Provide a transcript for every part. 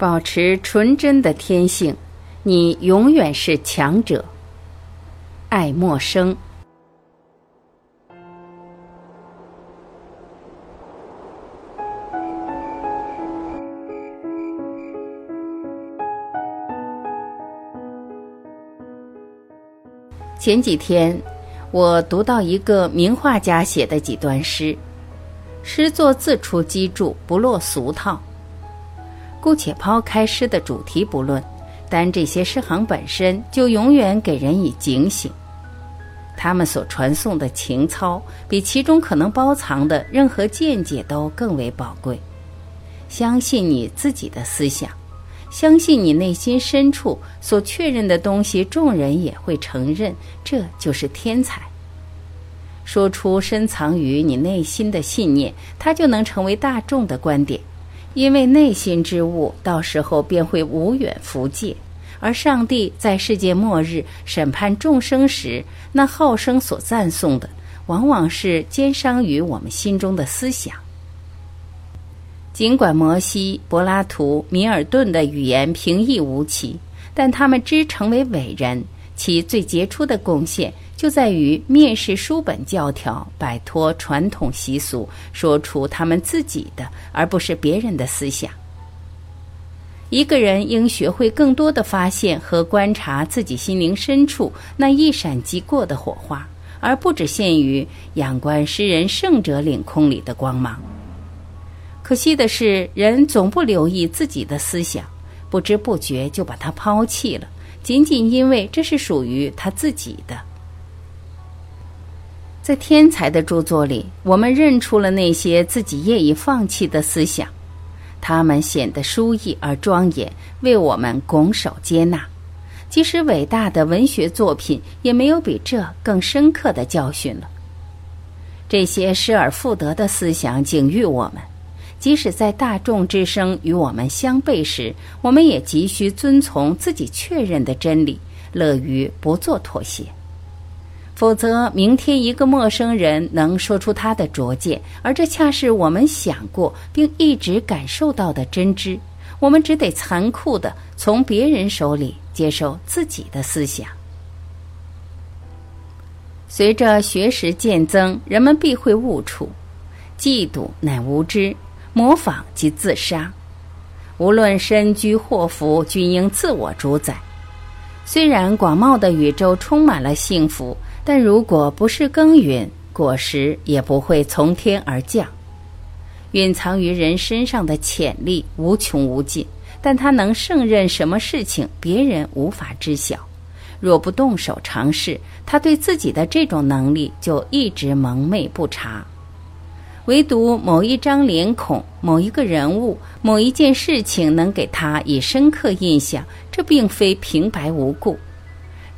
保持纯真的天性，你永远是强者。爱默生。前几天，我读到一个名画家写的几段诗，诗作自出机杼，不落俗套。姑且抛开诗的主题不论，但这些诗行本身就永远给人以警醒。他们所传颂的情操，比其中可能包藏的任何见解都更为宝贵。相信你自己的思想。相信你内心深处所确认的东西，众人也会承认，这就是天才。说出深藏于你内心的信念，它就能成为大众的观点，因为内心之物到时候便会无远弗届。而上帝在世界末日审判众生时，那号声所赞颂的，往往是奸商于我们心中的思想。尽管摩西、柏拉图、米尔顿的语言平易无奇，但他们之成为伟人，其最杰出的贡献就在于蔑视书本教条，摆脱传统习俗，说出他们自己的，而不是别人的思想。一个人应学会更多的发现和观察自己心灵深处那一闪即过的火花，而不只限于仰观诗人圣者领空里的光芒。可惜的是，人总不留意自己的思想，不知不觉就把它抛弃了，仅仅因为这是属于他自己的。在天才的著作里，我们认出了那些自己业已放弃的思想，他们显得疏逸而庄严，为我们拱手接纳。即使伟大的文学作品，也没有比这更深刻的教训了。这些失而复得的思想警喻我们。即使在大众之声与我们相悖时，我们也急需遵从自己确认的真理，乐于不做妥协。否则，明天一个陌生人能说出他的拙见，而这恰是我们想过并一直感受到的真知，我们只得残酷的从别人手里接受自己的思想。随着学识渐增，人们必会悟出，嫉妒乃无知。模仿及自杀，无论身居祸福，均应自我主宰。虽然广袤的宇宙充满了幸福，但如果不是耕耘，果实也不会从天而降。蕴藏于人身上的潜力无穷无尽，但它能胜任什么事情，别人无法知晓。若不动手尝试，他对自己的这种能力就一直蒙昧不察。唯独某一张脸孔、某一个人物、某一件事情能给他以深刻印象，这并非平白无故。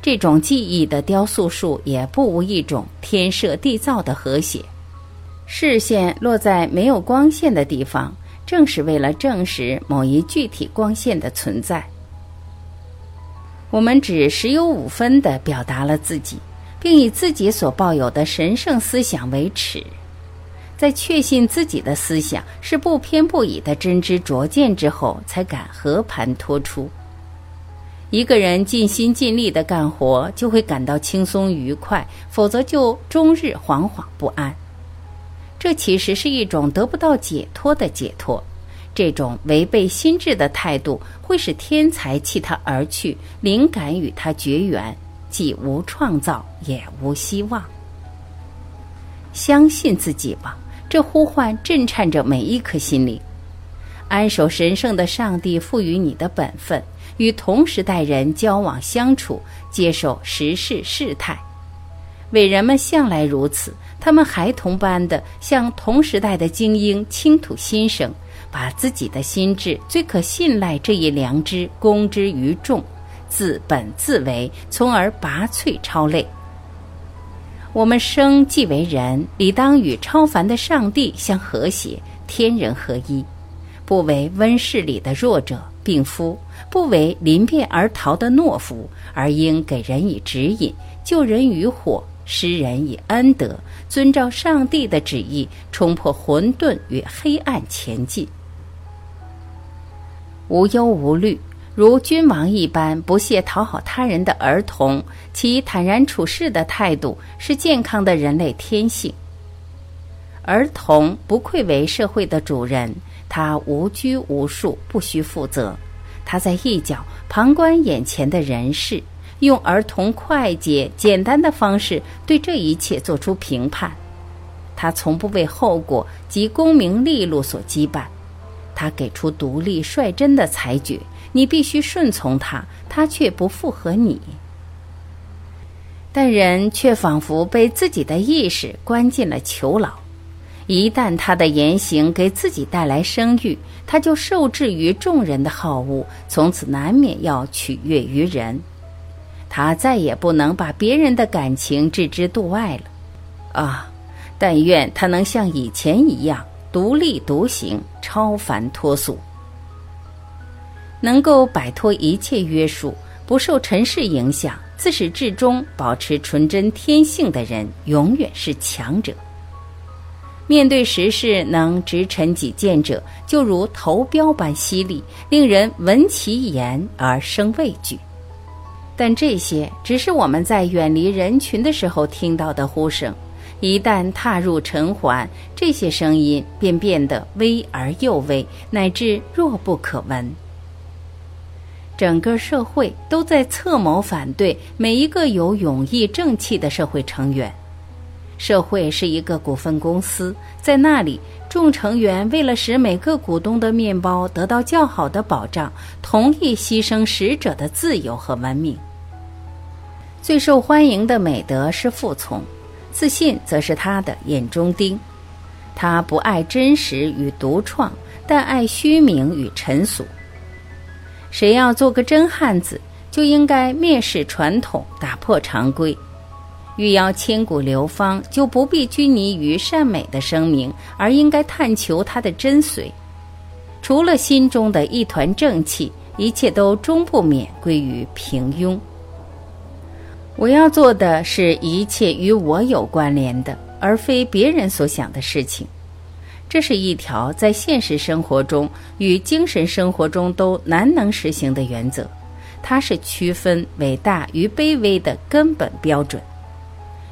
这种记忆的雕塑术也不无一种天设地造的和谐。视线落在没有光线的地方，正是为了证实某一具体光线的存在。我们只十有五分地表达了自己，并以自己所抱有的神圣思想为耻。在确信自己的思想是不偏不倚的真知灼见之后，才敢和盘托出。一个人尽心尽力的干活，就会感到轻松愉快；否则，就终日惶惶不安。这其实是一种得不到解脱的解脱。这种违背心智的态度，会使天才弃他而去，灵感与他绝缘，既无创造，也无希望。相信自己吧。这呼唤震颤着每一颗心灵，安守神圣的上帝赋予你的本分，与同时代人交往相处，接受时事事态。伟人们向来如此，他们孩童般的向同时代的精英倾吐心声，把自己的心智最可信赖这一良知公之于众，自本自为，从而拔萃超类。我们生既为人，理当与超凡的上帝相和谐，天人合一，不为温室里的弱者、病夫，不为临变而逃的懦夫，而应给人以指引，救人于火，施人以恩德，遵照上帝的旨意，冲破混沌与黑暗前进。无忧无虑，如君王一般不屑讨好他人的儿童，其坦然处事的态度是健康的人类天性。儿童不愧为社会的主人，他无拘无束，不需负责。他在一角旁观眼前的人事，用儿童快捷简单的方式对这一切做出评判。他从不为后果及功名利禄所羁绊。他给出独立率真的裁决，你必须顺从他，他却不附和你。但人却仿佛被自己的意识关进了囚牢，一旦他的言行给自己带来声誉，他就受制于众人的好恶，从此难免要取悦于人。他再也不能把别人的感情置之度外了。啊，但愿他能像以前一样。独立独行，超凡脱俗，能够摆脱一切约束，不受尘世影响，自始至终保持纯真天性的人，永远是强者。面对时事能直陈己见者，就如投标般犀利，令人闻其言而生畏惧。但这些只是我们在远离人群的时候听到的呼声。一旦踏入尘寰，这些声音便变得微而又微，乃至弱不可闻。整个社会都在策谋反对每一个有勇毅正气的社会成员。社会是一个股份公司，在那里，众成员为了使每个股东的面包得到较好的保障，同意牺牲使者的自由和文明。最受欢迎的美德是服从。自信则是他的眼中钉，他不爱真实与独创，但爱虚名与尘俗。谁要做个真汉子，就应该蔑视传统，打破常规；欲要千古流芳，就不必拘泥于善美的声明，而应该探求它的真髓。除了心中的一团正气，一切都终不免归于平庸。我要做的是一切与我有关联的，而非别人所想的事情。这是一条在现实生活中与精神生活中都难能实行的原则。它是区分伟大与卑微的根本标准。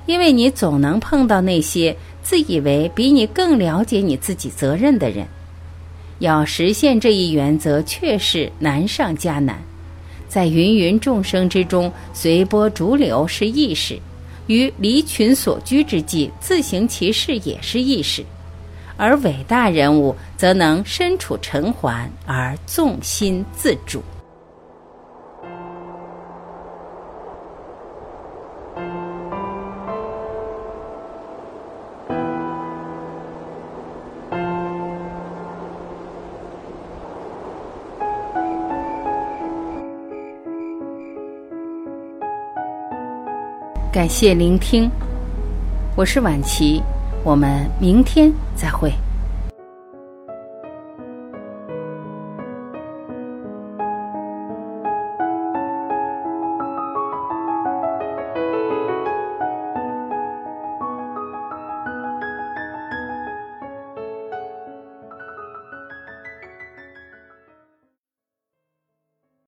因为你总能碰到那些自以为比你更了解你自己责任的人。要实现这一原则，确实难上加难。在芸芸众生之中随波逐流是易事，于离群所居之际自行其事也是易事，而伟大人物则能身处尘寰而纵心自主。感谢聆听，我是晚琪，我们明天再会。